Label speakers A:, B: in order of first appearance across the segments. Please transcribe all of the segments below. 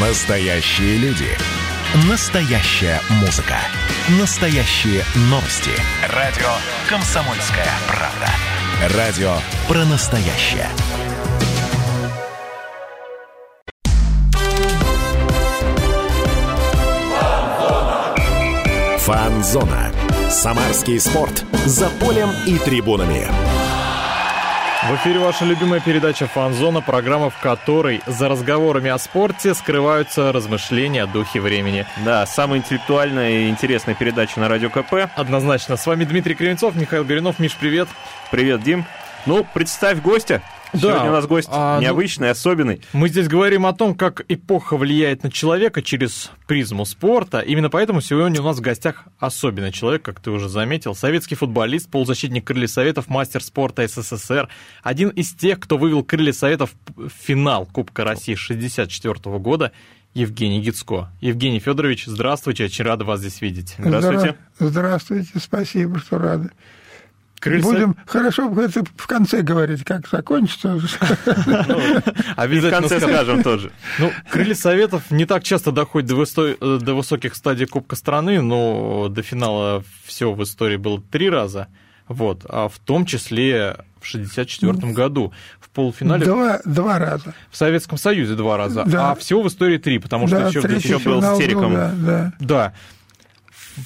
A: Настоящие люди. Настоящая музыка. Настоящие новости. Радио «Комсомольская правда». Радио про настоящее. Фанзона. Самарский спорт. За полем и трибунами.
B: В эфире ваша любимая передача «Фанзона», программа, в которой за разговорами о спорте скрываются размышления о духе времени.
C: Да, самая интеллектуальная и интересная передача на Радио КП.
B: Однозначно. С вами Дмитрий Кривенцов, Михаил Горюнов. Миш, привет.
C: Привет, Дим. Ну, представь гостя.
B: Да.
C: Сегодня у нас гость
B: А, ну-
C: необычный, особенный.
B: Мы здесь говорим о том, как эпоха влияет на человека через призму спорта. Именно поэтому сегодня у нас в гостях особенный человек, как ты уже заметил. Советский футболист, полузащитник Крылья Советов, мастер спорта СССР. Один из тех, кто вывел Крылья Советов в финал Кубка России 64 года. Евгений Гицко. Евгений Федорович, здравствуйте, очень рада вас здесь видеть.
C: Здравствуйте.
D: Здра- Здравствуйте, спасибо, что рады.
B: Крылья
D: Будем хорошо это в конце говорить, как закончится.
C: В
B: Обязательно
C: конце
B: скажем.
C: тоже.
B: Ну, крылья Советов не так часто доходят до, высо- до высоких стадий Кубка страны, но до финала все в истории было три раза. Вот, а в том числе в 64 году в полуфинале
D: Два, два раза.
B: в Советском Союзе два раза,
D: Да.
B: а всего в истории три, потому что
D: да,
B: еще,
C: еще был с Тереком.
D: да, да.
B: да.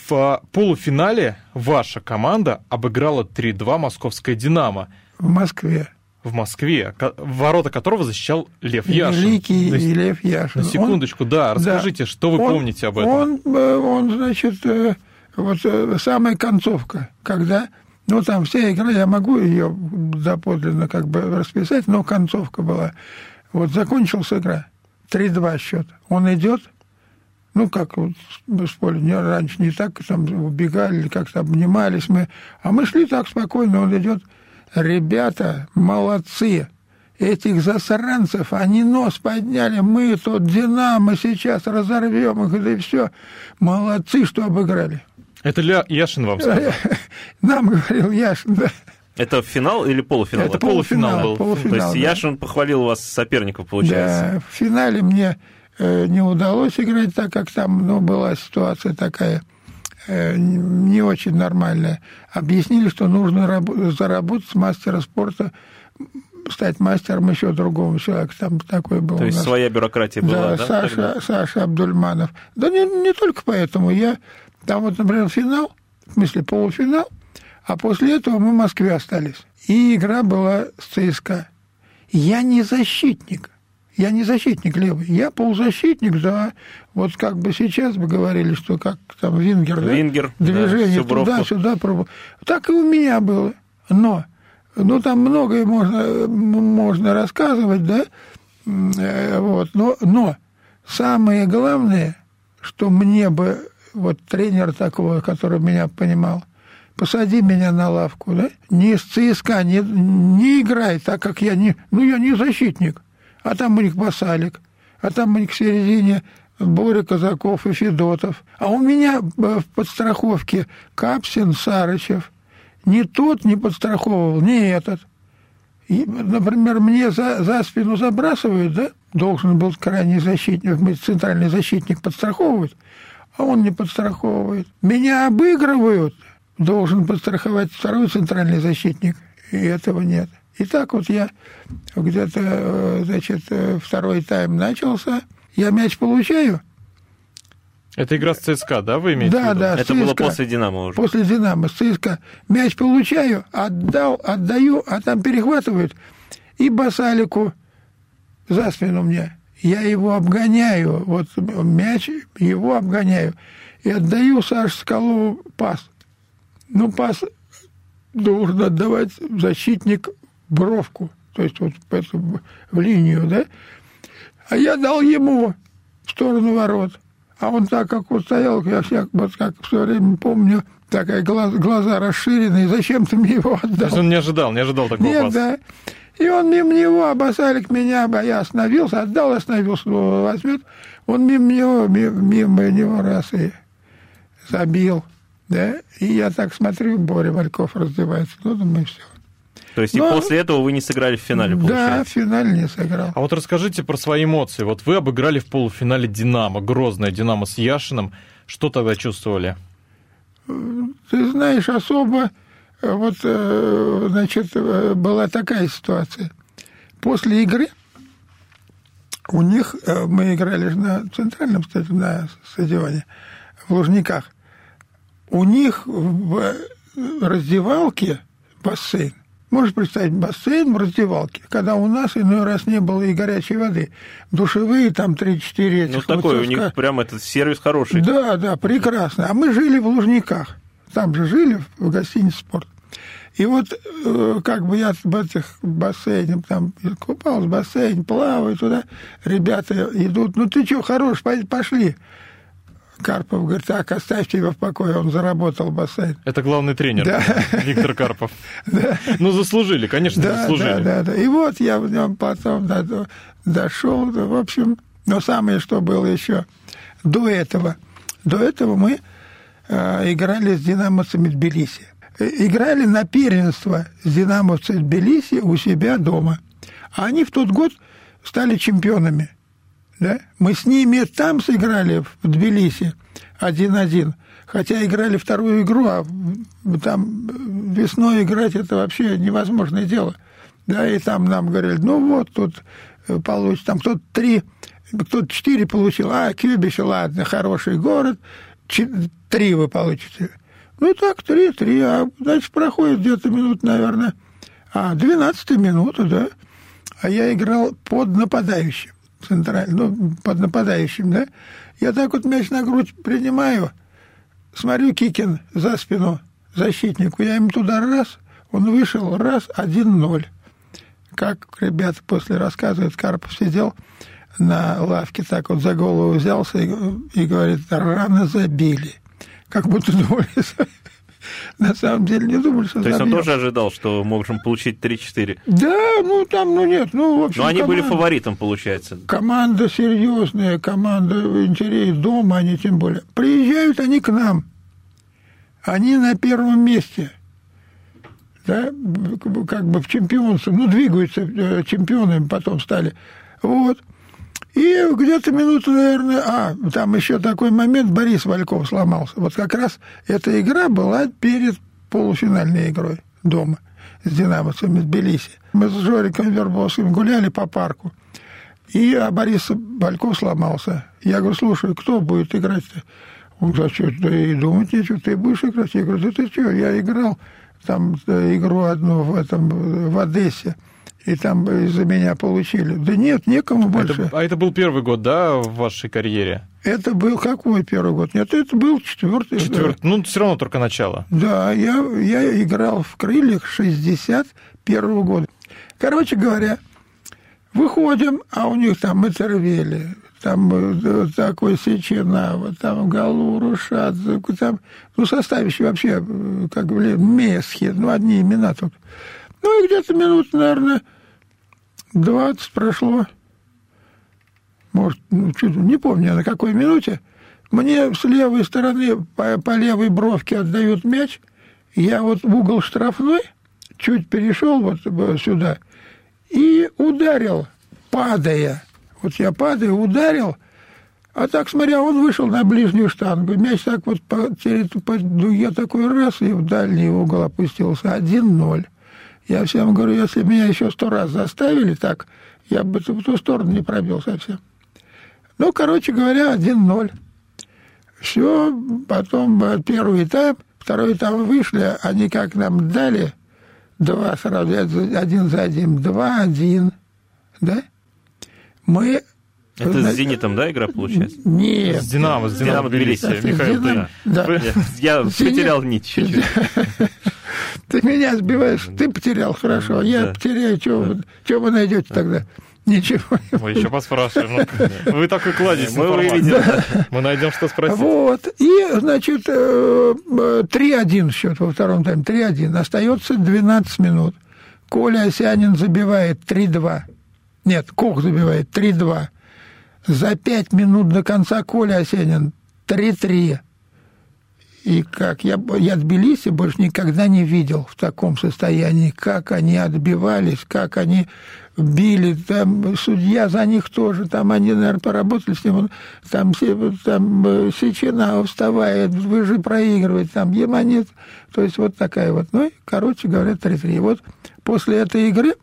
B: В полуфинале ваша команда обыграла 3-2 московское «Динамо»
D: В Москве.
B: в Москве, ворота которого защищал Лев Яшин.
D: Великий
B: с-
D: Лев Яшин.
B: На секундочку, да,
D: да.
B: расскажите, что вы
D: Он-
B: помните об этом?
D: Он, э, он значит, э, вот э, самая концовка, когда, ну, там вся игра, я могу ее доподлинно как бы расписать, но концовка была. Вот закончилась игра, 3-2 счет. Он идет, ну, как вот мы с поля не, раньше не так, там убегали, как-то обнимались мы, а мы шли так спокойно, он идет, ребята, молодцы, этих засранцев, они нос подняли, мы тут Динамо сейчас разорвем их, да и все. Молодцы, что обыграли.
B: Это Ля Яшин вам сказал.
D: Нам говорил Яшин, да.
C: Это финал или полуфинал?
B: Это полуфинал был.
D: полуфинал,
C: То есть
D: да.
C: Яшин похвалил вас соперников, получается.
D: Да, в финале мне не удалось играть, так как там ну, была ситуация такая э, не очень нормальная. Объяснили, что нужно раб- заработать с мастера спорта, стать мастером еще другого человека. Там такой был
C: То есть
D: нас.
C: своя бюрократия была, да?
D: Саша,
C: тогда?
D: Саша Абдульманов. Да не, не только поэтому. Я там вот, например, финал, в смысле полуфинал, а после этого мы в Москве остались. И игра была с ЦСКА. Я не защитник. Я не защитник левый. Я полузащитник, да. Вот как бы сейчас бы говорили, что как там Вингер, да?
C: Вингер, да,
D: Движение
C: бровку.
D: туда-сюда. Так и у меня было. Но, ну там многое можно, можно рассказывать, да? Э, Вот, но, но самое главное, что мне бы вот тренер такого, который меня понимал, посади меня на лавку, да? Не с ЦСКА, не, не играй, так как я не... Ну, я не защитник. А там у них Басалик, а там у них в середине Боря Казаков и Федотов. А у меня э, в подстраховке Капсин, Сарычев. Ни тот не подстраховывал, ни этот. И, например, мне за, за спину забрасывают, да? Должен был крайний защитник, центральный защитник подстраховывать, а он не подстраховывает. Меня обыгрывают, должен подстраховать второй центральный защитник, и этого нет. И так вот я где-то, э, значит, э, второй тайм начался, я мяч получаю,
B: Это игра с ЦСКА, да, вы имеете в
D: да,
B: виду?
D: да,
C: Это было
D: ЦСКА.
C: после «Динамо» уже.
D: После «Динамо» с ЦСКА. Мяч получаю, отдал, отдаю, а там перехватывают. И Басалику за спину мне. Я его обгоняю, вот мяч, его обгоняю. И отдаю Саше Скалову пас. Ну, пас должен отдавать защитник бровку. То есть вот эту- в линию, да? А я дал ему в сторону ворот. А он так, как вот стоял, я всяк, вот как все время помню, такая глаз, глаза расширенные, зачем ты мне его
B: То есть
D: отдал?
B: он не ожидал, не ожидал такого
D: Нет,
B: паса.
D: да. И он мимо него, Басалик меня, а я остановился, отдал, остановился, ну, возьмет. Он мимо него, мимо, мимо него раз и забил, да. И я так смотрю, Боря Вальков раздевается. Ну, думаю, все.
C: То есть и
D: Но-
C: после этого вы не сыграли в финале,
D: Да, в
C: получается?
D: финале не сыграл.
B: А вот расскажите про свои эмоции. Вот вы обыграли в полуфинале Динамо, грозное Динамо с Яшиным. Что тогда чувствовали?
D: Ты знаешь, особо, э, вот, э, значит, э, была такая ситуация. После игры у них, мы играли же на центральном, кстати, на стадионе, в Лужниках, у них в раздевалке бассейн. Можешь представить, бассейн в раздевалке, когда у нас иной раз не было и горячей воды. Душевые там 3-4 этих.
C: Ну, такой у них прям этот сервис хороший.
D: Да, да, прекрасно. А мы жили в Лужниках. Там же жили, в гостинице «Спорт». И вот э, как бы я в этих бассейнах там купался в бассейне, плаваю туда, ребята идут, ну ты что, хорош, пошли. Карпов говорит, так, оставьте его в покое, он заработал бассейн.
B: Это главный тренер
D: Да.
B: Виктор Карпов. Ну, заслужили, конечно,
D: Да,
B: заслужили.
D: да, да, да. И вот я в нем потом до- до- дошел, да, в общем, но самое, что было еще до этого, до этого мы э, играли с динамовцами Тбилиси. Э, Играли на первенство с динамовцами Тбилиси у себя дома. А они в тот год стали чемпионами. Да? Мы с ними там сыграли, в Тбилиси, 1-1. Хотя играли вторую игру, а там весной играть это вообще невозможное дело. Да, и там нам говорили, ну вот, тут э, получится, там кто-то три, кто-то четыре получил, а, Кюбиш, ладно, хороший город, три вы получите. Ну так, три, три, а дальше проходит где-то минут, наверное, а, 12 минута, да, а я играл под нападающим, центрально, ну, под нападающим, да. Я так вот мяч на грудь принимаю, смотрю, Кикин за спину защитнику, я ему туда раз, он вышел, раз, 1-0. Как ребята после рассказывают, Карпов сидел на лавке, так вот за голову взялся и, и говорит, рано забили. Как будто думали, на самом деле не думали, что
C: То есть он тоже ожидал, что можем получить 3-4.
D: Да, ну там, ну нет, ну в общем.
C: Но они были
D: команда-
C: фаворитом, получается.
D: Команда серьезная, команда интересная, дома они тем более. Приезжают они к нам. Они на первом месте. Да, как бы в чемпионстве, ну, двигаются э, чемпионами потом стали. Вот. И где-то минуту, наверное, а, там еще такой момент, Борис Вальков сломался. Вот как раз эта игра была перед полуфинальной игрой дома с динамовцами в Тбилиси. Мы с Жориком Вербовским гуляли по парку. И а Борис Бальков сломался. Я говорю, слушай, кто будет играть-то? Он говорит, а что, да и думать нечего, ты будешь играть? Я говорю, да ты что, я играл там э, игру одну в, этом, в Одессе, и там из-за меня получили. Да нет, некому больше.
B: Это- а это был первый год, да, в вашей карьере?
D: Это был какой первый год? Нет, это был четвертый.
B: Четвертый. Ну, все равно только начало.
D: Да, я, я играл в крыльях 61 года. Короче говоря, выходим, а у них там Матервели, там э, такой Сеченава, там Галуру, Шадзе, там, ну, составище вообще, э, как бы, Месхи, ну, одни имена тут. Ну, и где-то минут, наверное, 20 прошло. Может, ну, чуть, не помню, на какой минуте. Мне с левой стороны по, по левой бровке отдают мяч. Я вот в угол штрафной чуть перешел вот э, сюда и ударил, падая. Вот я падаю, ударил, а так, смотря, он вышел на ближнюю штангу. Мяч так вот по, по дуге такой раз, и в дальний угол опустился. 1-0. Я всем говорю, если меня еще сто раз заставили так, я бы в ту сторону не пробил совсем. Ну, короче говоря, 1-0. Все, потом первый этап, второй этап вышли, они как нам дали, два сразу, один за один, два-один, да? Мы...
C: Это с «Зенитом», да, игра получается?
D: Нет.
B: С Динамо, с Динамо Тбилиси. Михаил, ты-
D: да.
C: Я потерял нить чуть-чуть.
D: Ты меня сбиваешь, ты потерял, хорошо, я потеряю, что вы, найдете тогда? Ничего.
B: Мы еще поспрашиваем. Ну, Вы так и кладете
C: Мы увидели.
B: Мы найдем, что спросить.
D: Вот. И, значит, э, э, 3-1 счет во втором тайме. 3-1. Остается 12 минут. Коля Осянин забивает 3-2. Нет, Кох забивает 3-2. За 5 минут до конца Коля Осянин 3-3. И как я, я Тбилиси больше никогда не видел в таком состоянии, как они отбивались, как они били, там судья за них тоже, там они, наверное, поработали с ним, там, там э, Сечина вставает, вы же проигрываете, там Еманит, то есть вот такая вот, ну, и, короче говоря, 3-3. Вот после этой игры,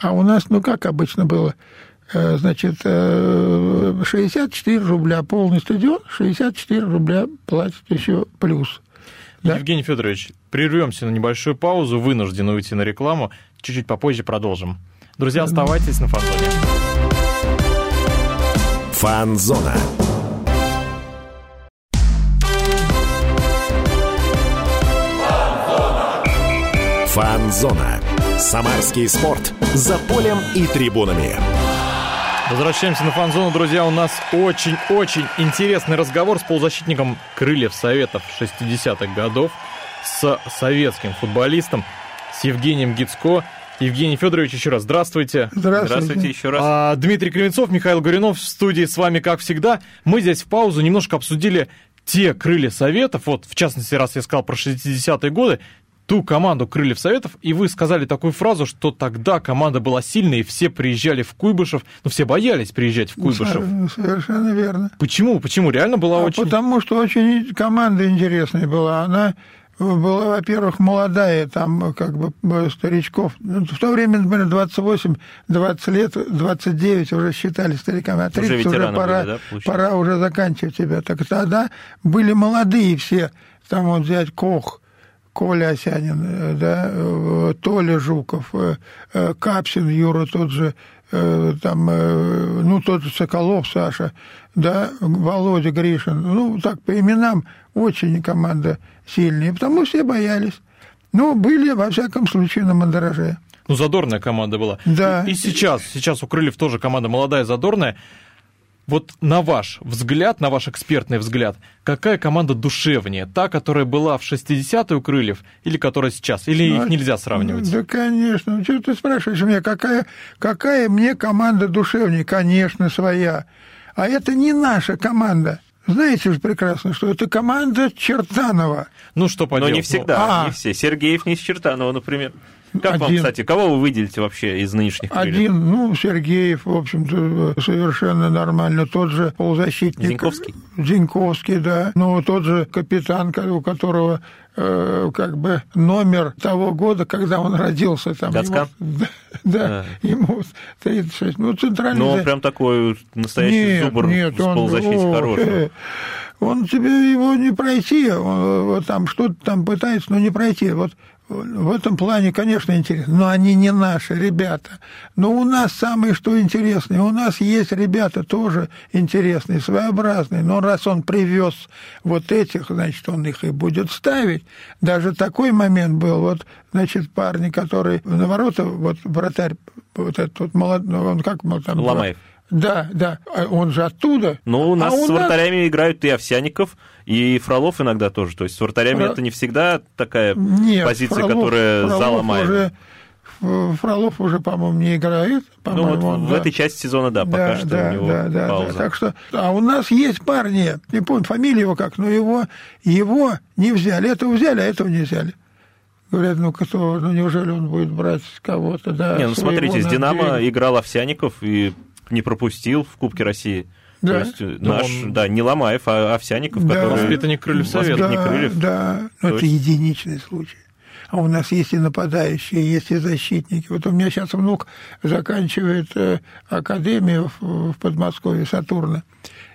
D: а у нас, ну, как обычно было, значит, 64 э, рубля полный стадион, 64 рубля платят еще плюс.
B: Да? Евгений Федорович, прервемся на небольшую паузу, вынуждены уйти на рекламу, чуть-чуть попозже продолжим. Друзья, оставайтесь на Фанзоне.
A: Фанзона. Фанзона. Самарский спорт. За полем и трибунами.
B: Возвращаемся на фан-зону, друзья. У нас очень-очень интересный разговор с полузащитником Крыльев Советов 60-х годов, с советским футболистом, с Евгением Гицко. Евгений Федорович, еще раз здравствуйте.
D: Здравствуйте.
C: Здравствуйте еще раз.
B: А, Дмитрий Кривенцов, Михаил Горюнов в студии с вами, как всегда. Мы здесь в паузу немножко обсудили те крылья Советов, вот в частности, раз я сказал про 60-е годы, ту команду Крыльев Советов, и вы сказали такую фразу, что тогда команда была сильной, и все приезжали в Куйбышев, но все боялись приезжать в Куйбышев.
D: Совершенно верно.
B: Почему? Почему? Реально была
D: а
B: очень...
D: Потому что очень команда интересная была. Она была, во-первых, молодая, там как бы старичков. Ну, в то время, например, 28, 20 лет, 29 уже считали стариками, а 30 уже, уже пора, были, да, пора уже заканчивать тебя. Так тогда были молодые все. Там вот взять Кох, Коля Осянин, да, э, Толя Жуков, э, э, Капсин Юра тот же, там, ну, тот же Соколов Саша, да, Володя Гришин, ну, так, по именам очень команда сильная, потому все боялись. Но были, во всяком случае, на мандараже.
B: Ну, задорная команда была.
D: Да.
B: И, и сейчас, сейчас у Крыльев тоже команда молодая, задорная. Вот на ваш взгляд, на ваш экспертный взгляд, какая команда душевнее? Та, которая была в 60-е у Крыльев, или которая сейчас? Или ну, их нельзя сравнивать?
D: Да, конечно. Что ты спрашиваешь меня, какая, какая мне команда душевнее? Конечно, своя. А это не наша команда. Знаете же прекрасно, что это команда Чертанова.
B: Ну, что поделать.
C: Но не всегда, а. не все. Сергеев не из Чертанова, например. Как один, вам, кстати, кого вы выделите вообще из нынешних крыльев?
D: Один, ну, Сергеев, в общем-то, совершенно нормально. Тот же полузащитник.
C: Зиньковский?
D: Зиньковский, да. Ну, тот же капитан, у которого э, как бы номер того года, когда он родился. Там,
C: Гацкан?
D: Ему, да, да, а. ему 36. Ну, центральный...
C: Ну, он прям такой настоящий нет, зубр
D: нет,
C: с полузащите хороший.
D: Он тебе его не пройти, он, вот там что-то там пытается, но не пройти. Вот в этом плане, конечно, интересно, но они не наши ребята. Но у нас самое что интересное, у нас есть ребята тоже интересные, своеобразные, но раз он привез вот этих, значит, он их и будет ставить. Даже такой момент был, вот, значит, парни, которые на ворота, вот вратарь, вот этот вот молодой, ну, он как там...
C: Ломаев.
D: Да, да, а он же оттуда.
C: Ну, у нас а у с вратарями нас... играют и Овсяников, и Фролов иногда тоже. То есть с вратарями Фро... это не всегда такая Нет, позиция, Фролов, которая Фролов заломает.
D: Уже... Фролов уже, по-моему, не играет.
C: Ну, вот он, в да. этой части сезона, да, пока да, что
D: да,
C: у него
D: да, да,
C: пауза.
D: Да, так что, а у нас есть парни, не помню, фамилия его как, но его, его не взяли. Этого взяли, а этого не взяли. Говорят, ну кто, ну неужели он будет брать кого-то, да?
C: Не, ну смотрите, с Динамо играл Овсяников, и не пропустил в Кубке России. Да. То есть э, наш, он... да, не Ломаев, а Овсяников,
B: да.
C: который...
B: Воспитанник Крыльев Совета.
C: Воспитанник
D: да,
C: Крыльев.
D: Да, но это есть... единичный случай. А у нас есть и нападающие, есть и защитники. Вот у меня сейчас внук заканчивает э, академию в, в Подмосковье, Сатурна.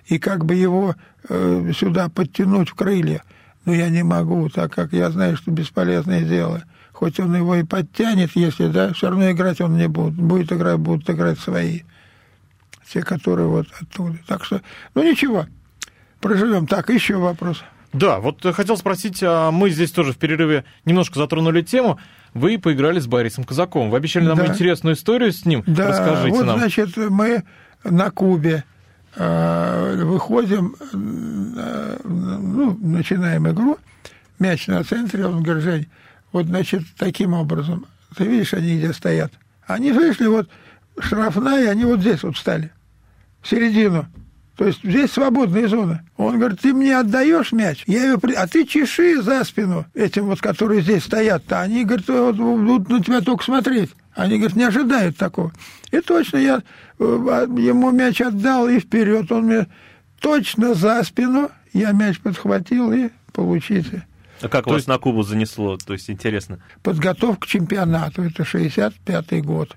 D: И как бы его э, сюда подтянуть в крылья, но я не могу, так как я знаю, что бесполезное дело. Хоть он его и подтянет, если, да, все равно играть он не будет. Будет играть, будут играть свои те, которые вот оттуда. Так что, ну ничего, проживем. Так, еще вопрос.
B: Да, вот хотел спросить, а мы здесь тоже в перерыве немножко затронули тему. Вы поиграли с Борисом Казаковым. Вы обещали нам да. интересную историю с ним.
D: Да,
B: Расскажите
D: вот,
B: нам.
D: значит, мы на Кубе э, выходим, ну, начинаем игру, мяч на центре, он говорит, Жень, вот, значит, таким образом, ты видишь, они где стоят? Они вышли, вот, штрафная, они вот здесь вот встали в середину. То есть здесь свободная зона. Он говорит, ты мне отдаешь мяч, я ее при... а ты чеши за спину этим вот, которые здесь стоят-то. Они, говорят, вот, будут на тебя только смотреть. Они, говорят, не ожидают такого. И точно я э, а, ему мяч отдал и вперед. Он мне точно за спину. Я мяч подхватил и получите.
C: А как То вас есть... на Кубу занесло? То есть интересно.
D: Подготовка к чемпионату. Это 65-й год.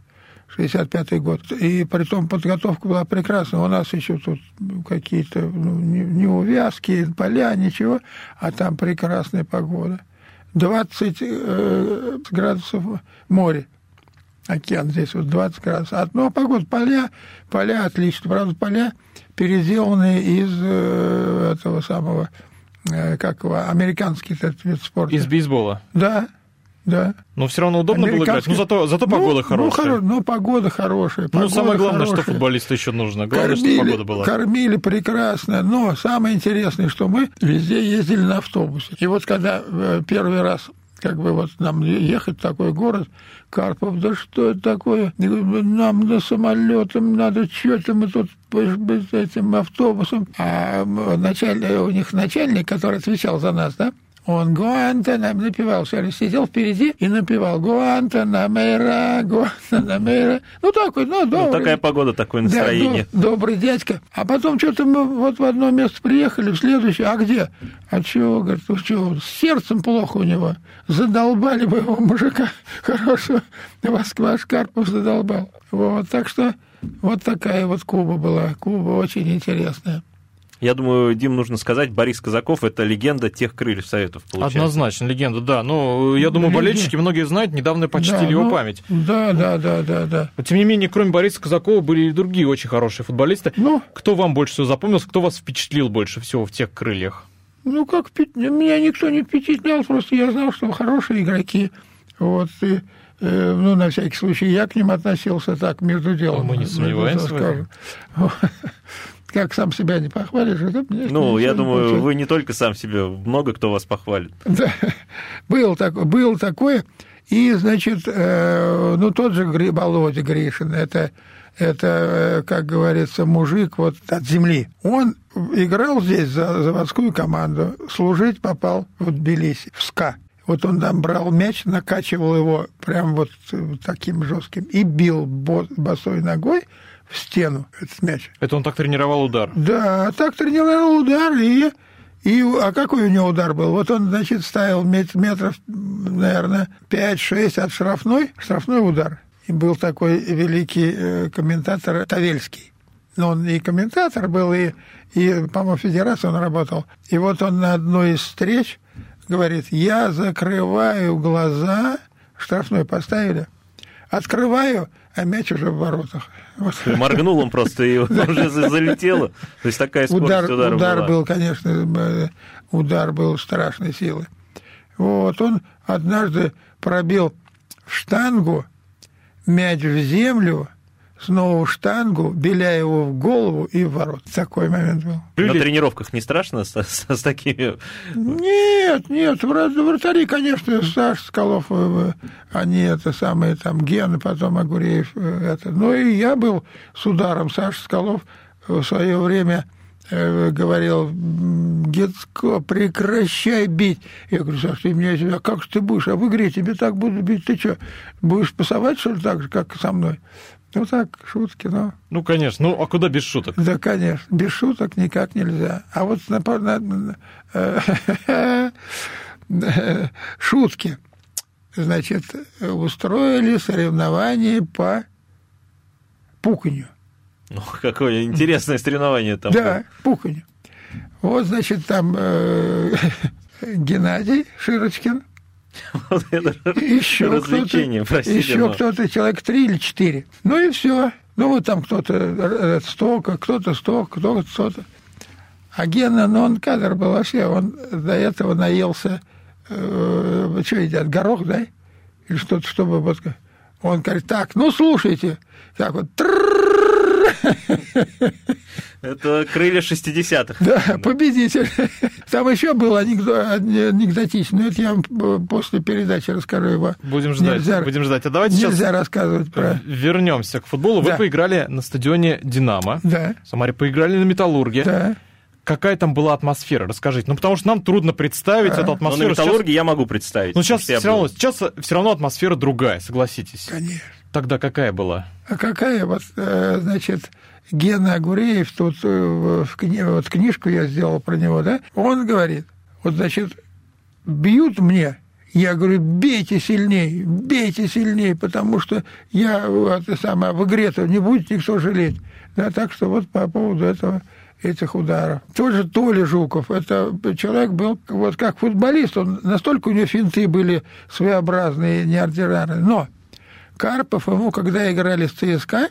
D: 65-й год. И при том подготовка была прекрасная. У нас еще тут какие-то ну, неувязки, поля, ничего, а там прекрасная погода. 20 э, градусов море. Океан здесь вот 20 градусов. Одно погода, поля, поля отлично. Правда, поля переделаны из э, этого самого, э, как его, американский этот вид спорта.
B: Из бейсбола?
D: Да, да.
B: Но все равно удобно было играть. Ну, зато, зато ну, погода ну, хорошая. Ну, хоро...
D: ну, погода хорошая.
B: Погода ну, самое главное, хорошая. что футболисту еще нужно. Главное, кормили, чтобы погода была.
D: Кормили прекрасно. Но самое интересное, что мы везде ездили на автобусе. И вот когда э, первый раз как бы вот нам ехать в такой город, Карпов, да что это такое? Нам на самолетом надо, что-то мы тут с этим автобусом. А начальник, у них начальник, который отвечал за нас, да, он Гуантанам напевал, все сидел впереди и напевал Гуантанамера, Гуантанамера. Ну, такой, ну, добрый. Ну,
C: такая погода, такое настроение.
D: Да, добрый дядька. А потом что-то мы вот в одно место приехали, в следующее, а где? А чего, говорит, ну что, с сердцем плохо у него. Задолбали бы его мужика хорошего. Вас ваш Карпов задолбал. Вот, так что вот такая вот Куба была. Куба очень интересная.
C: Я думаю, Дим, нужно сказать, Борис Казаков – это легенда тех крыльев Советов, получается.
B: Однозначно, легенда, да. Ну, я думаю, болельщики многие знают, недавно почтили да, его ну, память.
D: Да, да, да, да, да.
B: Но, тем не менее, кроме Бориса Казакова были и другие очень хорошие футболисты. Ну, кто вам больше всего запомнился, кто вас впечатлил больше всего в тех крыльях?
D: Ну, как меня никто не впечатлял, просто я знал, что хорошие игроки. Вот, и, э, ну, на всякий случай, я к ним относился так, между делом.
B: Мы не сомневаемся
D: как сам себя не похвалишь, это
C: мне Ну, я думаю, вы не только сам себя, много кто вас похвалит.
D: Да, был, такой, был такое. И, значит, э, ну, тот же Володя Гришин, это, это, э, как говорится, мужик вот от земли. Он играл здесь за заводскую команду, служить попал в Тбилиси, в СКА. Вот он там брал мяч, накачивал его прям вот таким жестким и бил босой ногой, стену этот мяч.
B: Это он так тренировал удар?
D: Да, так тренировал удар, и, и а какой у него удар был? Вот он, значит, ставил метров, наверное, 5-6 от штрафной, штрафной удар. И был такой великий э, комментатор Тавельский. Но он и комментатор был, и, и по-моему, в федерации он работал. И вот он на одной из встреч говорит, я закрываю глаза, штрафной поставили, открываю, а мяч уже в воротах.
C: Вот. Моргнул он просто, и уже залетело. То есть такая скорость удар, удара
D: Удар
C: была.
D: был, конечно, удар был страшной силы. Вот, он однажды пробил в штангу, мяч в землю, снова штангу, Беляеву в голову и в ворот. Такой момент был.
C: На тренировках не страшно с, с, с такими?
D: Нет, нет, вратари, конечно, Саш Скалов, э, они это самые там Гены, потом Агуреев, э, это. Ну и я был с ударом, Саша Скалов в свое время э, говорил, Гецко, прекращай бить. Я говорю, Саш, ты меня, а как же ты будешь? А в игре тебе так будут бить, ты что, будешь пасовать, что ли, так же, как со мной? Ну так, шутки, но...
B: Ну, конечно. Ну, а куда без шуток?
D: Да, конечно. Без шуток никак нельзя. А вот на, шутки. Значит, устроили соревнования по пуканью.
C: Ну, какое интересное соревнование там.
D: Да, пуканью. Вот, значит, там э, Геннадий Широчкин –
C: Вот это еще развлечение, простите.
D: Еще кто-то, человек три или четыре. Ну и все. Ну вот там кто-то э, столько, кто-то столько, кто-то что-то. А Гена, ну он кадр был вообще, он до этого наелся, э, что едят, горох, да? Или что-то, чтобы вот... Он говорит, так, ну слушайте, так вот,
C: Это крылья 60-х.
D: Да, победитель. Там еще был анекдотичный, но это я вам после передачи расскажу его.
B: Будем ждать, нельзя, будем ждать. А давайте
D: нельзя сейчас рассказывать про...
B: Вернемся к футболу. Вы да. поиграли на стадионе «Динамо».
D: Да.
B: В Самаре поиграли на «Металлурге».
D: Да
B: какая там была атмосфера? Расскажите. Ну, потому что нам трудно представить а, эту атмосферу.
C: Но на металлурге сейчас... я могу представить.
B: Ну, сейчас все равно, сейчас все равно атмосфера другая, согласитесь.
D: Конечно.
B: Тогда какая была?
D: А какая? Вот, э, значит, Гена Агуреев, тут вот книжку я сделал про него, да, он говорит, вот, значит, бьют мне, я говорю, бейте сильнее, бейте сильнее, потому что я это самое, в игре-то не будет никто жалеть. Да, так что вот по поводу этого этих ударов. Тот же Толя Жуков, это человек был вот как футболист, он настолько у него финты были своеобразные, неординарные. Но Карпов ему, когда играли с ЦСКА,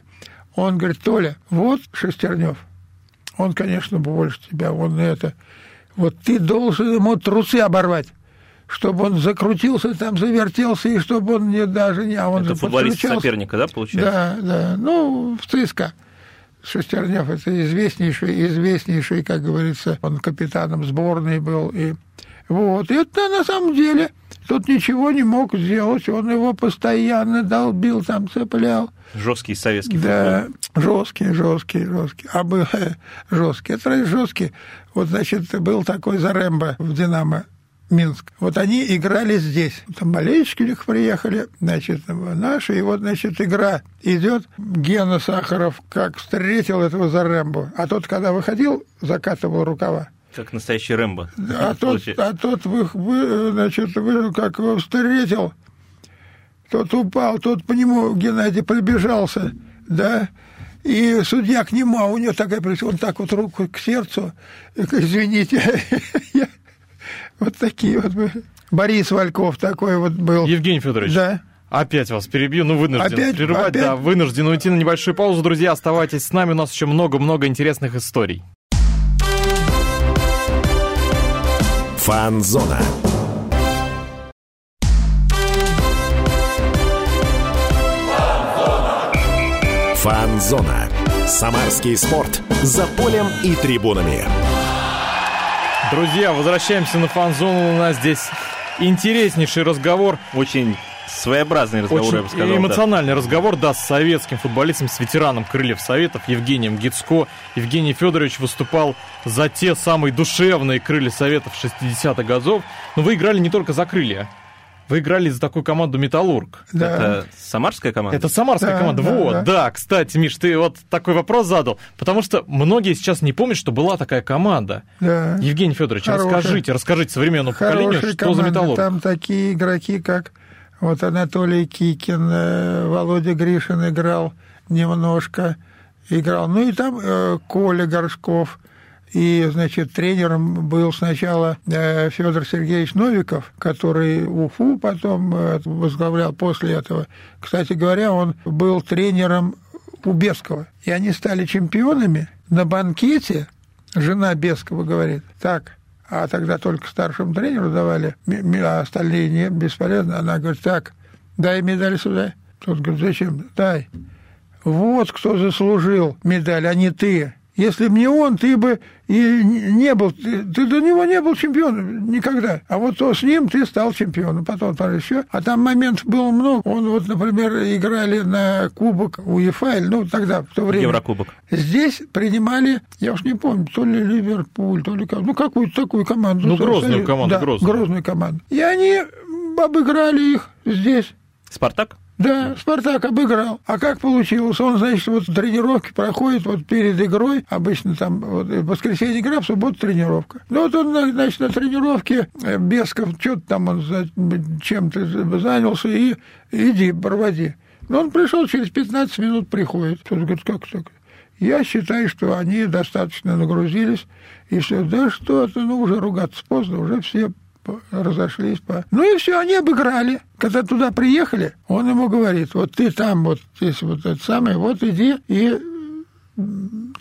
D: он говорит, Толя, вот Шестернев. Он, конечно, больше тебя, он это. Вот ты должен ему трусы оборвать чтобы он закрутился там, завертелся, и чтобы он не даже не... А он
C: это футболист соперника, да, получается?
D: Да, да. Ну, в ЦСКА. Шестернев это известнейший, известнейший, как говорится, он капитаном сборной был. И вот. И это на самом деле тут ничего не мог сделать. Он его постоянно долбил, там цеплял.
C: Жесткий советский
D: да, футбол. жесткий, жесткий, жесткий. А был жесткий. Это жесткий. Вот, значит, был такой Заремба в «Динамо» Минск. Вот они играли здесь. Там болельщики приехали, значит, наши. И вот, значит, игра идет. Гена Сахаров как встретил этого Зарембу. А тот, когда выходил, закатывал рукава.
C: Как настоящий Рэмбо.
D: А тот, а тот вы, вы, значит, вы, как его встретил, тот упал, тот по нему Геннадий пробежался, да, и судья к нему, а у него такая, он так вот руку к сердцу, извините, вот такие вот были. Борис Вальков такой вот был.
B: Евгений Федорович.
D: Да.
B: Опять вас перебью, ну вынужден
D: опять,
B: прерывать,
D: опять?
B: да, вынужден уйти на небольшую паузу. Друзья, оставайтесь с нами, у нас еще много-много интересных историй.
A: Фанзона. Фанзона. Самарский спорт. За полем и трибунами.
B: Друзья, возвращаемся на фан-зону. У нас здесь интереснейший разговор.
C: Очень своеобразный разговор,
B: Очень
C: я бы сказал.
B: эмоциональный да. разговор, да, с советским футболистом, с ветераном Крыльев Советов Евгением Гицко. Евгений Федорович выступал за те самые душевные Крылья Советов 60-х годов. Но вы играли не только за Крылья. Вы играли за такую команду «Металлург».
C: Да. Это самарская команда?
B: Это самарская да, команда. Да, вот, да. да. Кстати, Миш, ты вот такой вопрос задал. Потому что многие сейчас не помнят, что была такая команда.
D: Да.
B: Евгений Федорович, Хорошая. расскажите, расскажите современному
D: Хорошая
B: поколению, что
D: команда.
B: за «Металлург».
D: Там такие игроки, как вот Анатолий Кикин, э, Володя Гришин играл немножко. Играл. Ну и там э, Коля Горшков – и, значит, тренером был сначала э, Федор Сергеевич Новиков, который Уфу потом э, возглавлял после этого. Кстати говоря, он был тренером у Бескова. И они стали чемпионами на банкете. Жена Бескова говорит, так, а тогда только старшему тренеру давали, а остальные нет, бесполезно. Она говорит, так, дай медаль сюда. Тот говорит, зачем? Дай. Вот кто заслужил медаль, а не ты. Если бы не он, ты бы и не был, ты, ты до него не был чемпионом никогда. А вот то с ним ты стал чемпионом. Потом еще. А там моментов было много. Он вот, например, играли на кубок УЕФА, ну тогда, в то время.
C: Еврокубок.
D: Здесь принимали, я уж не помню, то ли Ливерпуль, то ли ну какую-то такую команду.
B: Ну, грозную команду,
D: да,
B: грозную.
D: грозную команду. И они обыграли их здесь.
C: Спартак?
D: Да, Спартак обыграл. А как получилось? Он, значит, вот тренировки проходит вот перед игрой, обычно там вот, в воскресенье игра, в субботу тренировка. Ну вот он, значит, на тренировке э, Бесков, что-то там он чем-то занялся, и иди, проводи. Но он пришел, через 15 минут приходит. Кто-то говорит, как так? Я считаю, что они достаточно нагрузились, и все, да что это, ну уже ругаться поздно, уже все разошлись. По... Ну и все, они обыграли. Когда туда приехали, он ему говорит, вот ты там вот здесь вот это самое, вот иди и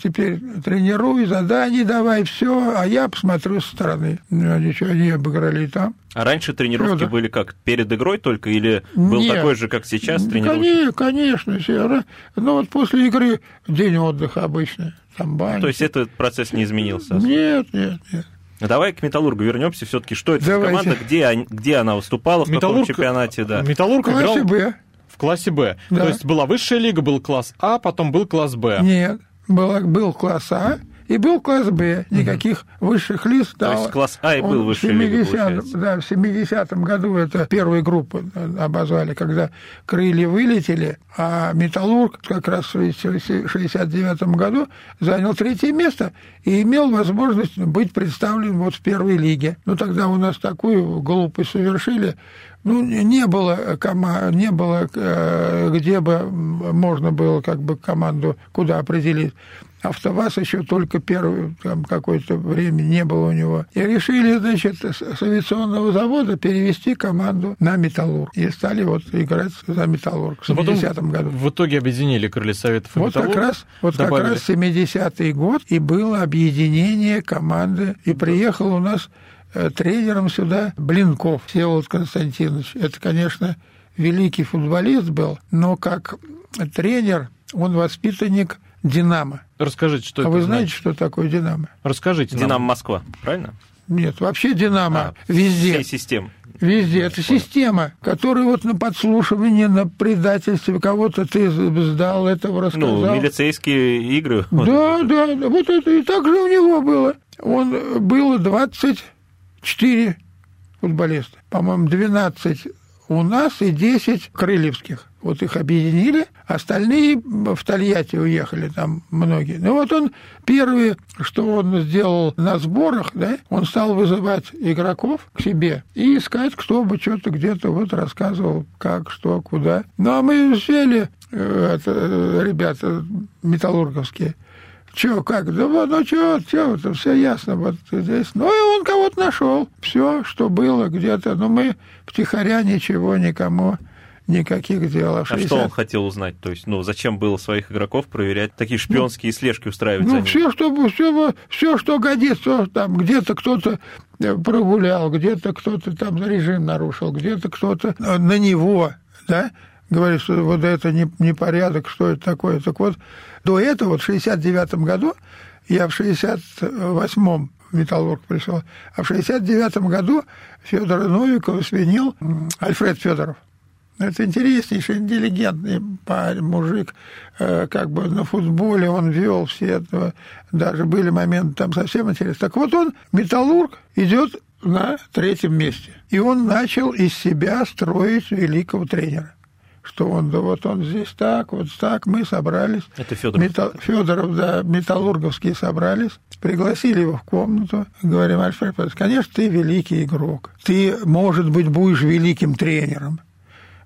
D: теперь тренируй, задание давай, все, а я посмотрю со стороны. Ну, ничего, они обыграли там.
C: А раньше тренировки Федор. были как, перед игрой только, или был Нет, такой же, как сейчас, тренировки?
D: Конечно, конечно. Ну, вот после игры день отдыха обычно, там баня.
C: То есть этот процесс не изменился?
D: Нет, нет, нет.
C: Давай к Металлургу вернемся. Все-таки что это Давайте. за команда, где, где она выступала, в Металлург, каком чемпионате? Да.
B: Металлург играл Б. в классе Б. Да. То есть была высшая лига, был класс А, потом был класс Б.
D: Нет, был, был класс А, и был класс Б, никаких угу. высших лиц.
C: То есть класс А и был высший 70,
D: Да, в 70-м году это первую группу обозвали, когда крылья вылетели, а Металлург как раз в 69-м году занял третье место и имел возможность быть представлен вот в первой лиге. Ну, тогда у нас такую глупость совершили, ну, не было, кома, не было, э, где бы можно было как бы команду куда определить. АвтоВАЗ еще только первое там какое-то время не было у него. И решили, значит, с авиационного завода перевести команду на «Металлург». И стали вот играть за «Металлург» в 70-м году.
B: В итоге объединили крылья Советов и
D: вот Как раз, вот добавили. как раз 70-й год и было объединение команды. И приехал у нас э, тренером сюда Блинков Всеволод Константинович. Это, конечно, великий футболист был, но как тренер он воспитанник «Динамо».
B: Расскажите, что
D: а
B: это
D: вы знаете, значит? что такое «Динамо»?
B: Расскажите
C: «Динамо» нам. Москва, правильно?
D: Нет, вообще «Динамо» а, везде.
C: Всей системы.
D: Везде. Это понял. система, которая вот на подслушивании, на предательстве кого-то ты сдал, этого рассказал.
C: Ну, милицейские игры.
D: Да, да, да. Вот это и так же у него было. Он было 24 футболиста. По-моему, 12 у нас и 10 крыльевских. Вот их объединили, остальные в Тольятти уехали, там многие. Ну вот он первый, что он сделал на сборах, да, он стал вызывать игроков к себе и искать, кто бы что-то где-то вот рассказывал, как, что, куда. Ну а мы сели, э, это, э, ребята металлурговские, Че, как? Да вот, ну что, что, это все ясно вот здесь. Ну и он кого-то нашел. Все, что было где-то. Но мы втихаря ничего никому никаких дел.
C: А, 60... а что он хотел узнать? То есть, ну, зачем было своих игроков проверять, такие шпионские ну, слежки устраивать?
D: Ну, все, что, все, все, что годится, там где-то кто-то э, прогулял, где-то кто-то там режим нарушил, где-то кто-то на него, да, говорит, что вот это не, непорядок, что это такое. Так вот, до этого, вот в 69 году, я в 68-м в Металлург пришел, а в 69 году Федора Новикова сменил Альфред Федоров. Это интереснейший, интеллигентный парень, мужик, э, как бы на футболе он вел все это, даже были моменты там совсем интересные. Так вот он, металлург, идет на третьем месте. И он начал из себя строить великого тренера что он, да вот он здесь так, вот так, мы собрались.
C: Это Федоров. Мета,
D: Федоров, да, металлурговские собрались, пригласили его в комнату, говорим, Альфред конечно, ты великий игрок, ты, может быть, будешь великим тренером,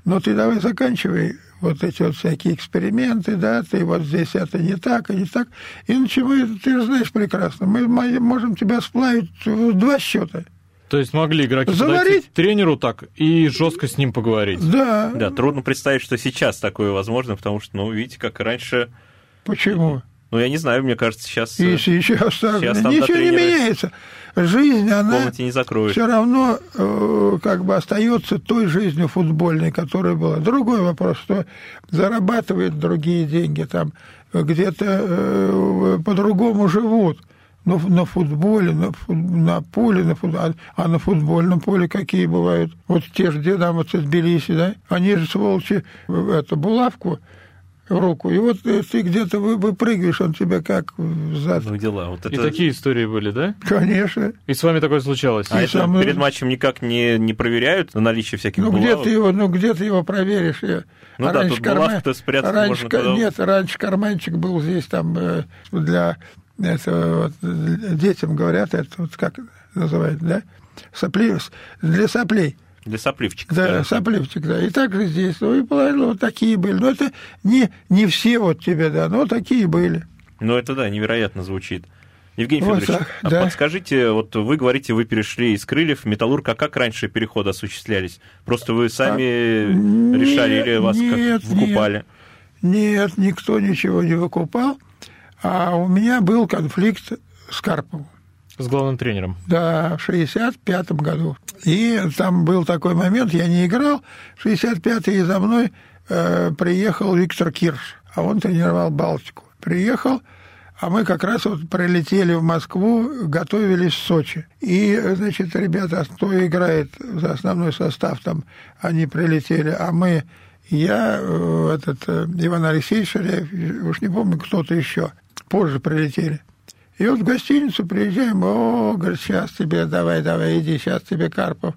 D: но ты давай заканчивай вот эти вот всякие эксперименты, да, ты вот здесь это не так, и не так. И начему, ты же знаешь прекрасно, мы можем тебя сплавить в два счета.
B: То есть могли игроки Заварить? тренеру так и жестко с ним поговорить.
D: Да.
C: Да, трудно представить, что сейчас такое возможно, потому что, ну, видите, как раньше...
D: Почему?
C: Ну, я не знаю, мне кажется, сейчас...
D: И сейчас так. Сейчас Ничего не меняется. Жизнь, она
C: не
D: все равно э, как бы остается той жизнью футбольной, которая была. Другой вопрос, что зарабатывают другие деньги, там где-то э, по-другому живут но на футболе, на, на поле, на фут... а, а на футбольном поле какие бывают? Вот те же динамовцы Тбилиси, да? Они же, сволочи, эту булавку руку, и вот ты где-то выпрыгиваешь, он тебя как зад.
C: Ну, дела. Вот
B: это... И такие истории были, да?
D: Конечно.
B: И с вами такое случалось?
C: А и это мной... перед матчем никак не, не проверяют на наличие всяких
D: ну,
C: булавок?
D: Где ты его, ну, где ты его проверишь? Я...
C: Ну а да, тут карман... спрятать
D: раньше,
C: можно куда
D: Нет, раньше карманчик был здесь там э, для это вот, детям говорят, это вот как называют, да, сопли, для соплей.
C: Для сопливчика.
D: Да, да, сопливчик, да. И так же здесь, ну, и половина вот такие были. Но это не, не все вот тебе, да, но такие были.
C: Ну, это, да, невероятно звучит. Евгений вот Федорович, так, а да. подскажите, вот вы говорите, вы перешли из крыльев в металлург, а как раньше переходы осуществлялись? Просто вы сами а, решали нет, или вас нет, как выкупали?
D: Нет, нет, никто ничего не выкупал А у меня был конфликт с Карповым.
B: С главным тренером.
D: Да, в 65-м году. И там был такой момент, я не играл, в 65-й за мной э, приехал Виктор Кирш, а он тренировал Балтику. Приехал, а мы как раз вот прилетели в Москву, готовились в Сочи. И, значит, ребята, кто играет за основной состав, там они прилетели, а мы, я, э, этот э, Иван Алексеевич Ширяев, уж не помню, кто-то еще, позже прилетели. И вот в гостиницу приезжаем, о, говорит, сейчас тебе, давай, давай, иди, сейчас тебе Карпов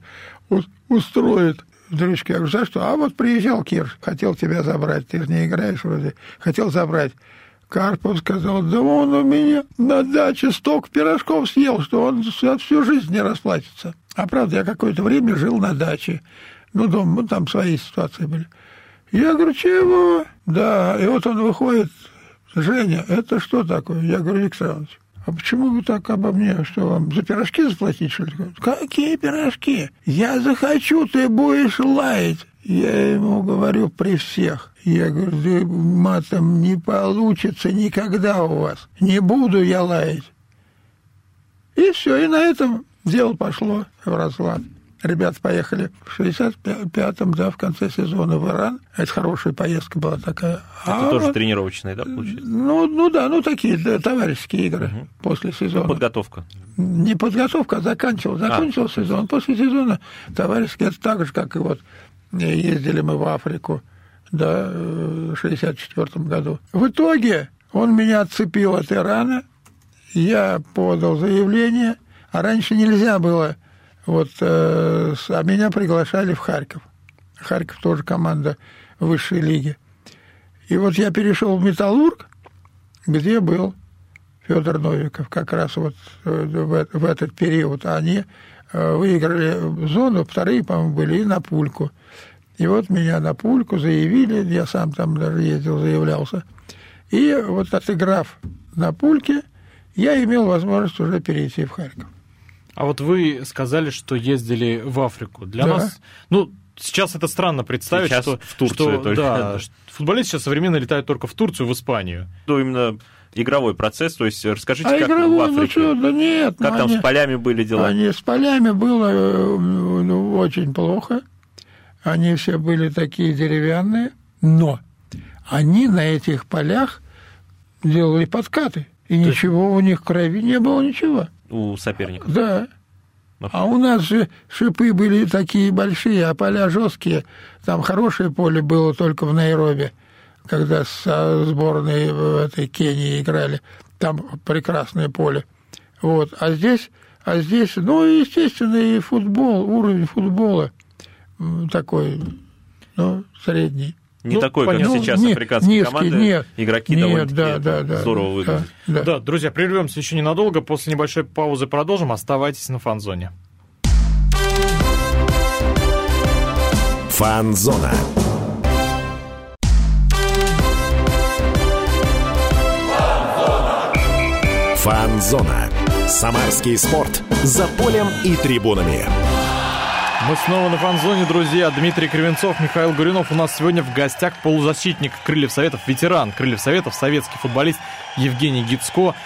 D: устроит. Дружки, я говорю, за что? А вот приезжал Кирш, хотел тебя забрать, ты же не играешь вроде. Хотел забрать. Карпов сказал, да он у меня на даче столько пирожков съел, что он всю жизнь не расплатится. А правда, я какое-то время жил на даче. Ну, дома, ну, там свои ситуации были. Я говорю, чего? Да, и вот он выходит, Женя, это что такое? Я говорю, Виктор Иванович, а почему вы так обо мне? Что вам за пирожки заплатить, что ли? Какие пирожки? Я захочу, ты будешь лаять. Я ему говорю при всех. Я говорю, да матом не получится никогда у вас. Не буду я лаять. И все, и на этом дело пошло в разлад. Ребята поехали в 65-м, да, в конце сезона в Иран. Это хорошая поездка была такая.
C: Это а, тоже тренировочные, да, получается?
D: Ну, ну да, ну такие да, товарищеские игры угу. после сезона.
C: Подготовка.
D: Не подготовка, а заканчивал. Закончил а. сезон. После сезона товарищеские, это так же, как и вот ездили мы в Африку, да, в 64 году. В итоге он меня отцепил от Ирана, я подал заявление, а раньше нельзя было вот, э, а меня приглашали в Харьков. Харьков тоже команда высшей лиги. И вот я перешел в Металлург, где был Федор Новиков, как раз вот э, в, этот период. Они э, выиграли зону, вторые, по-моему, были, и на пульку. И вот меня на пульку заявили, я сам там даже ездил, заявлялся. И вот отыграв на пульке, я имел возможность уже перейти в Харьков.
B: А вот вы сказали, что ездили в Африку. Для да. нас, ну, сейчас это странно представить,
C: сейчас
B: что
C: в Турцию
B: что, только. Да, футболисты сейчас современно летают только в Турцию, в Испанию.
C: Ну, именно игровой процесс, то есть расскажите, а как игровой, в Африке.
D: Ну, что, да нет,
C: как там
D: они,
C: с полями были дела?
D: Они с полями было э, ну, очень плохо. Они все были такие деревянные, но они на этих полях делали подкаты. И То ничего есть... у них крови не было, ничего
C: у соперников.
D: Да. А у нас же шипы были такие большие, а поля жесткие. Там хорошее поле было только в Найроби, когда со сборной в этой Кении играли. Там прекрасное поле. Вот. А здесь, а здесь, ну, естественно, и футбол, уровень футбола такой, ну, средний.
C: Не ну, такой, понятно. как сейчас ну, африканские низкий, команды. Нет, Игроки нет, довольно да, да, да, здорово выглядят.
B: Да, да. да, друзья, прервемся еще ненадолго. После небольшой паузы продолжим. Оставайтесь на фан-зоне.
A: Фан-зона. Фан-зона. Самарский спорт. За полем и трибунами.
B: Мы снова на фан-зоне, друзья. Дмитрий Кривенцов, Михаил Гуринов. У нас сегодня в гостях полузащитник Крыльев Советов, ветеран Крыльев Советов, советский футболист Евгений Гицко.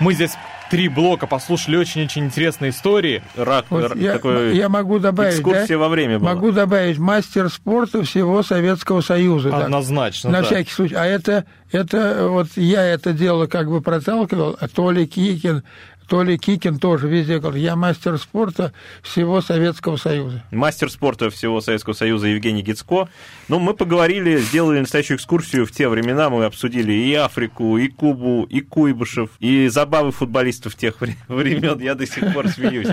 B: Мы здесь три блока послушали очень-очень интересные истории.
C: Рак,
D: вот я, такой я могу добавить,
C: экскурсия
D: да?
C: во время была.
D: Могу добавить мастер спорта всего Советского Союза.
B: Однозначно.
D: Так, на всякий случай. А это, это вот я это дело как бы проталкивал, а Толя Кикин, Толя Кикин тоже везде говорит, я мастер спорта всего Советского Союза.
C: Мастер спорта всего Советского Союза Евгений Гицко. Ну, мы поговорили, сделали настоящую экскурсию в те времена, мы обсудили и Африку, и Кубу, и Куйбышев, и забавы футболистов тех времен, я до сих пор смеюсь.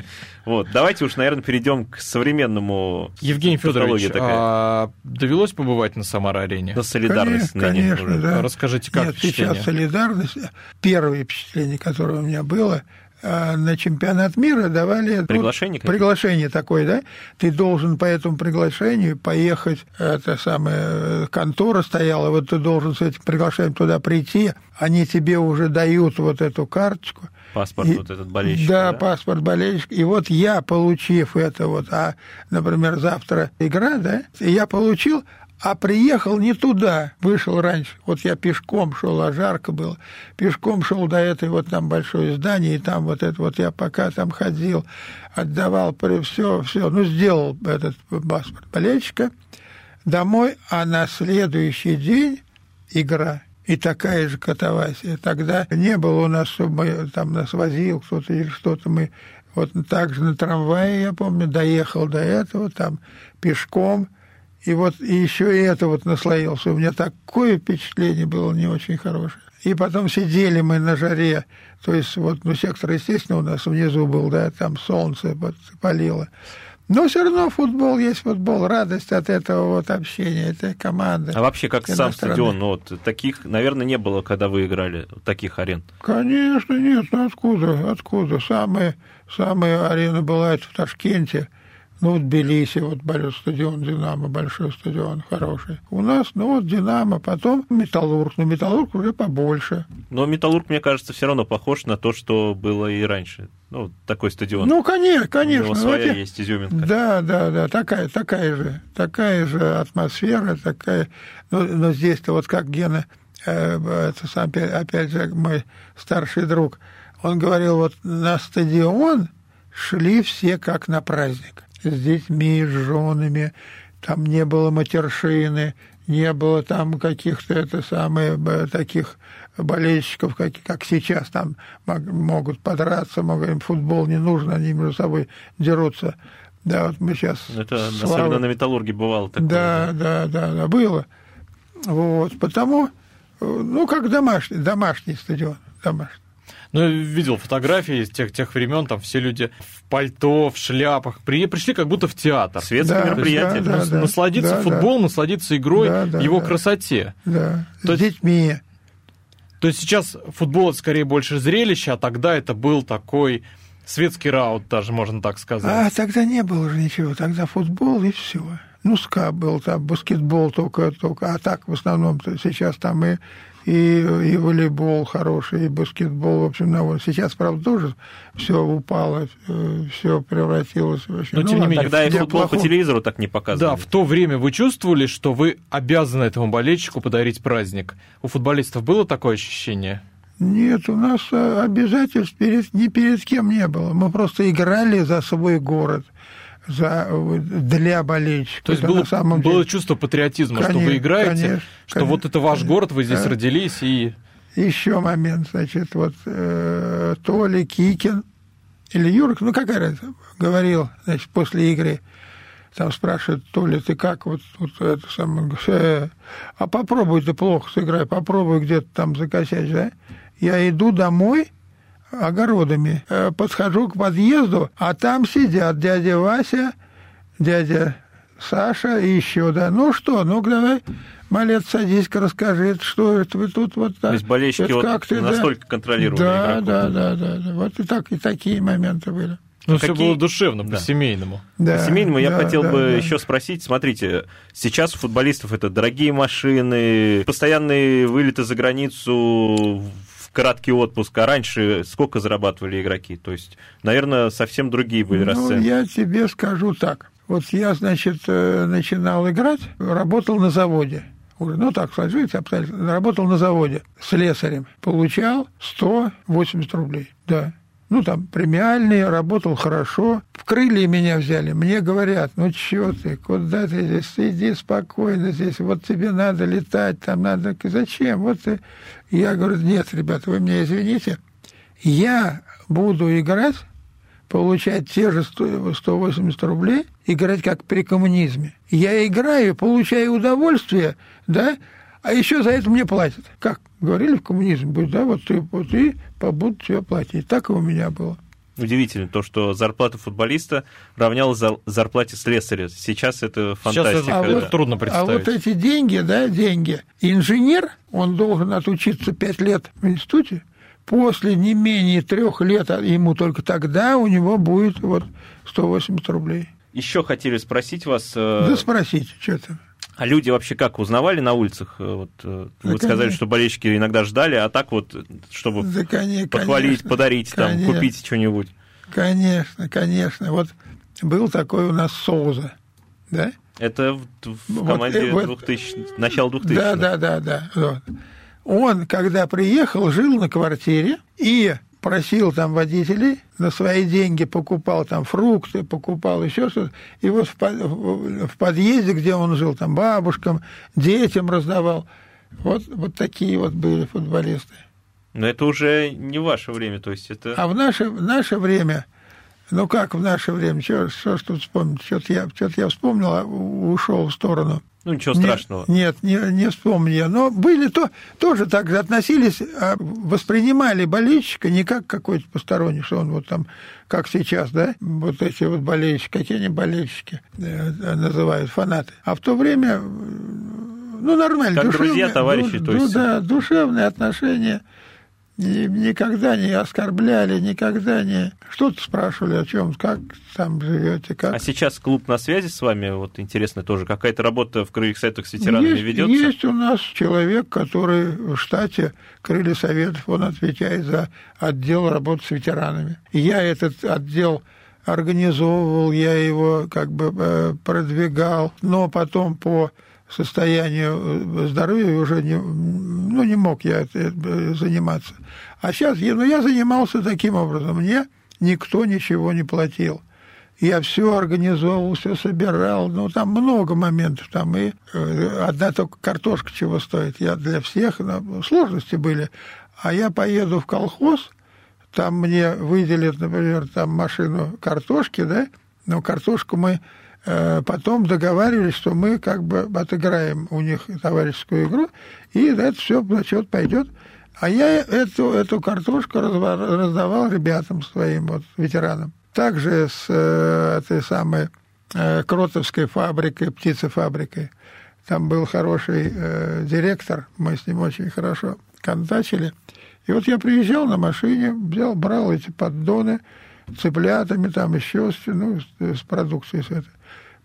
C: Вот, давайте уж, наверное, перейдем к современному...
B: Евгений Федорович, а довелось побывать на Самара-арене?
C: На солидарность
D: конечно, конечно, да.
B: Расскажите, как
D: Нет, впечатление? сейчас солидарность. Первое впечатление, которое у меня было – на чемпионат мира давали
C: приглашение,
D: ну, приглашение такое, да? Ты должен по этому приглашению поехать, это самое контора стояла, вот ты должен с этим приглашением туда прийти, они тебе уже дают вот эту карточку.
C: Паспорт и, вот этот болельщик.
D: Да, да, паспорт болельщик. И вот я, получив это вот, а, например, завтра игра, да, я получил, а приехал не туда, вышел раньше. Вот я пешком шел, а жарко было. Пешком шел до этой вот там большое здание, и там вот это вот я пока там ходил, отдавал все, все, ну, сделал этот паспорт болельщика домой, а на следующий день игра. И такая же катавасия. Тогда не было у нас, чтобы там нас возил кто-то или что-то. Мы вот так же на трамвае, я помню, доехал до этого, там пешком – и вот и еще и это вот наслоился. У меня такое впечатление было не очень хорошее. И потом сидели мы на жаре, то есть вот, ну, сектор, естественно, у нас внизу был, да, там солнце вот, палило. Но все равно футбол есть футбол, радость от этого вот общения, этой команды.
C: А вообще, как сам стадион, ну, вот таких, наверное, не было, когда вы играли, таких арен?
D: Конечно, нет, ну откуда, откуда? Самая, самая арена была это в Ташкенте – ну, вот Тбилиси, вот большой стадион «Динамо», большой стадион, хороший. У нас, ну, вот «Динамо», потом «Металлург». Но «Металлург» уже побольше.
C: Но «Металлург», мне кажется, все равно похож на то, что было и раньше. Ну, такой стадион.
D: Ну, конечно, конечно. У
C: него своя вот, есть изюминка.
D: Да, да, да, такая, такая же, такая же атмосфера, такая... Но, но здесь-то вот как Гена, э, это сам, опять же, мой старший друг, он говорил, вот на стадион шли все как на праздник с детьми, с женами, там не было матершины, не было там каких-то это самое таких болельщиков, как, как сейчас там могут подраться, могут, им футбол не нужно, они между собой дерутся. Да, вот мы сейчас...
C: Это слава... особенно на металлурге бывало такое.
D: Да, да, да, да, было. Вот, потому, ну, как домашний, домашний стадион, домашний.
B: Ну, я видел фотографии из тех, тех времен, там все люди в пальто, в шляпах, при, пришли как будто в театр.
C: Светское да, мероприятие.
B: Да, да, насладиться да, футболом, да. насладиться игрой, да, да, его да. красоте.
D: Да, с детьми.
B: То есть сейчас футбол это скорее больше зрелище, а тогда это был такой светский раут, даже можно так сказать.
D: А тогда не было уже ничего, тогда футбол и все. Ну, ска был там, баскетбол только, только, а так в основном сейчас там и и, и волейбол хороший, и баскетбол, в общем, на Сейчас, правда, тоже все упало, э, все превратилось вообще.
C: Но, ну, тем не менее, тогда и футбол плохого... по телевизору так не показывали.
B: Да, в то время вы чувствовали, что вы обязаны этому болельщику подарить праздник? У футболистов было такое ощущение?
D: Нет, у нас э, обязательств перед, ни перед кем не было. Мы просто играли за свой город за, для болельщиков.
B: То есть было, самом было чувство патриотизма, конечно, что вы играете, конечно, что конечно, вот это ваш конечно. город, вы здесь да. родились и...
D: Еще момент, значит, вот э, Толя Кикин или Юрик, ну какая разница, говорил, значит, после игры, там спрашивают, Толя, ты как, вот, вот это самое, э, а попробуй ты плохо сыграй, попробуй где-то там закосячь, да? Я иду домой, огородами. Э, подхожу к подъезду, а там сидят дядя Вася, дядя Саша и еще, да. Ну что, ну давай, малец, садись-ка, расскажи, что это вы тут вот
C: так. То есть болельщики вот как ты, настолько да? контролировали
D: да, игроков. Да, да, да, да. Вот и так, и такие моменты были.
B: Ну, Какие... все было душевно, да. по-семейному.
C: Да, по-семейному да, я хотел да, бы да. еще спросить. Смотрите, сейчас у футболистов это дорогие машины, постоянные вылеты за границу, краткий отпуск, а раньше сколько зарабатывали игроки? То есть, наверное, совсем другие были ну, расценки.
D: я тебе скажу так. Вот я, значит, э, начинал играть, работал на заводе. Ну, так сложилось обстоятельства. Работал на заводе слесарем. Получал 180 рублей, да ну, там, премиальный, работал хорошо. В крылья меня взяли. Мне говорят, ну, чё ты, куда ты здесь, иди спокойно здесь, вот тебе надо летать, там надо... Зачем? Вот ты... Я говорю, нет, ребята, вы меня извините, я буду играть, получать те же 180 рублей, играть как при коммунизме. Я играю, получаю удовольствие, да, а еще за это мне платят. Как? Говорили в коммунизме, да, вот ты, вот и будут тебе платить. Так и у меня было.
C: Удивительно то, что зарплата футболиста равнялась зарплате слесаря. Сейчас это фантастика. Сейчас это
B: а вот, трудно представить.
D: А вот эти деньги, да, деньги. Инженер, он должен отучиться пять лет в институте, после не менее трех лет, а ему только тогда у него будет вот 180 рублей.
C: Еще хотели спросить вас... Э,
D: да спросите, что там.
C: А люди вообще как узнавали на улицах? Э, вот, э, да, вы сказали, что болельщики иногда ждали, а так вот, чтобы да, конечно, похвалить, подарить, конечно, там, купить что-нибудь.
D: Конечно, конечно. Вот был такой у нас Соуза, да?
C: Это в, в
D: Вот,
C: команде
D: э, вот.
C: 2000, начало 2000
D: Да, да, да, да. Вот. Он, когда приехал, жил на квартире и просил там водителей, на свои деньги покупал там фрукты, покупал еще что-то. И вот в, по- в- в подъезде, где он жил, там бабушкам, детям раздавал. Вот, вот такие вот были футболисты.
C: Но это уже не ваше время, то есть это...
D: А в наше, в наше время, ну как в наше время, что, что ж тут вспомнить? Что-то я, что я вспомнил, а ушел в сторону.
C: Ну, ничего страшного.
D: Нет, не, не вспомню я. Но были то, тоже так же относились, а, воспринимали болельщика не как какой-то посторонний, что он вот там, как сейчас, да, вот эти вот болельщики, какие они болельщики э, называют, фанаты. А в то время, э, ну, нормально.
C: Как друзья, товарищи,
D: ду-
C: то есть-
D: ду- Да, душевные отношения. Никогда не оскорбляли, никогда не... Что-то спрашивали о чем, как там живете, как...
C: А сейчас клуб на связи с вами? Вот интересно тоже, какая-то работа в крыльях советах с ветеранами
D: есть,
C: ведется?
D: Есть у нас человек, который в штате Крылья Советов, он отвечает за отдел работы с ветеранами. Я этот отдел организовывал, я его как бы э, продвигал, но потом по состоянию э, здоровья уже не, ну, не мог я э, заниматься. А сейчас ну, я занимался таким образом. Мне никто ничего не платил. Я все организовывал, все собирал. Ну, там много моментов. Там и э, одна только картошка чего стоит. Я для всех, ну, сложности были. А я поеду в колхоз, там мне выделят, например, там машину картошки, да, но картошку мы потом договаривались, что мы как бы отыграем у них товарищескую игру, и это все в зачет пойдет. А я эту, эту картошку раздавал ребятам своим, вот, ветеранам. Также с э, этой самой э, Кротовской фабрикой, птицефабрикой. Там был хороший э, директор, мы с ним очень хорошо контачили. И вот я приезжал на машине, взял, брал эти поддоны цыплятами, там еще, ну, с, с продукцией с этой.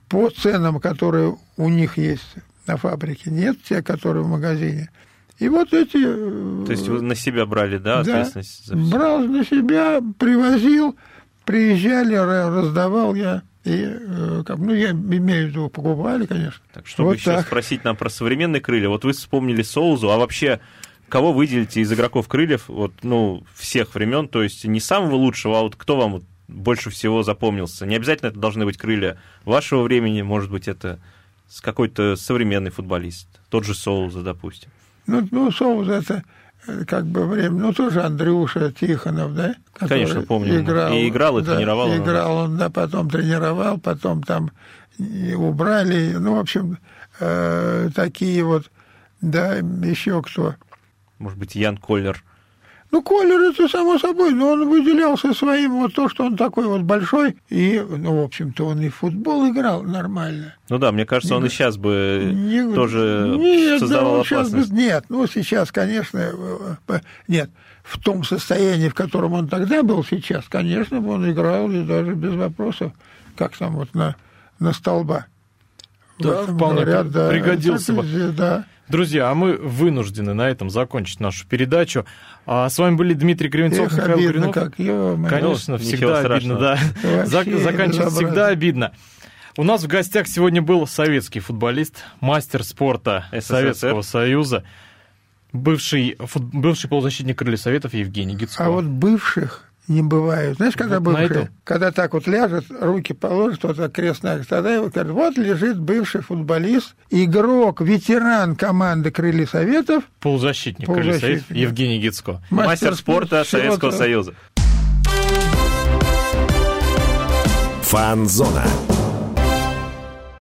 D: По ценам, которые у них есть на фабрике, нет те, которые в магазине. И вот эти...
C: То есть вы на себя брали, да,
D: да,
C: ответственность за всё?
D: брал на себя, привозил, приезжали, ра- раздавал я. И, э, как, ну, я имею в виду, покупали, конечно.
C: Так, чтобы
D: Вот
C: еще
D: так.
C: спросить нам про современные крылья. Вот вы вспомнили Соузу, а вообще кого выделите из игроков крыльев, вот, ну, всех времен, то есть не самого лучшего, а вот кто вам больше всего запомнился? Не обязательно это должны быть крылья вашего времени, может быть, это с какой-то современный футболист, тот же Соуза, допустим.
D: Ну, ну Соус это э, как бы время, ну, тоже Андрюша Тихонов, да?
C: Конечно, помню. И играл, и
D: да,
C: тренировал.
D: Играл он, да, потом тренировал, потом там убрали, ну, в общем, э, такие вот, да, еще кто.
C: Может быть, Ян Коллер.
D: Ну, Колер, это само собой, но он выделялся своим, вот то, что он такой вот большой, и, ну, в общем-то, он и в футбол играл нормально.
C: Ну да, мне кажется, он и сейчас бы
D: Не-
C: тоже
D: нет,
C: создавал
D: да, он сейчас
C: опасность.
D: бы- нет, ну сейчас, конечно, э, э, нет. В том состоянии, в котором он тогда был сейчас, конечно, бы он играл и даже без вопросов, как там вот на, на столба.
B: Да, вполне
D: говорят, да,
B: пригодился бы.
D: Да.
B: Друзья, а мы вынуждены на этом закончить нашу передачу. А с вами были Дмитрий Кривенцов,
D: Эх,
B: Михаил
D: обидно,
B: Гринов.
D: как, ё-моё.
B: Конечно, всегда обидно, да.
D: Вообще
B: Заканчивать всегда обидно. У нас в гостях сегодня был советский футболист, мастер спорта
C: СССР.
B: Советского Союза, бывший, фут- бывший полузащитник Крылья Советов Евгений Гицко.
D: А вот бывших не бывает. Знаешь, когда
B: Вот этом.
D: Когда так вот ляжет, руки положит, вот так крестная, тогда его говорят, вот лежит бывший футболист, игрок, ветеран команды Крылья Советов,
B: полузащитник Крылья Советов
D: Полузащитник.
B: Евгений Гицко.
C: Мастер спорта
D: всего
C: Советского. Союза.
A: Фанзона.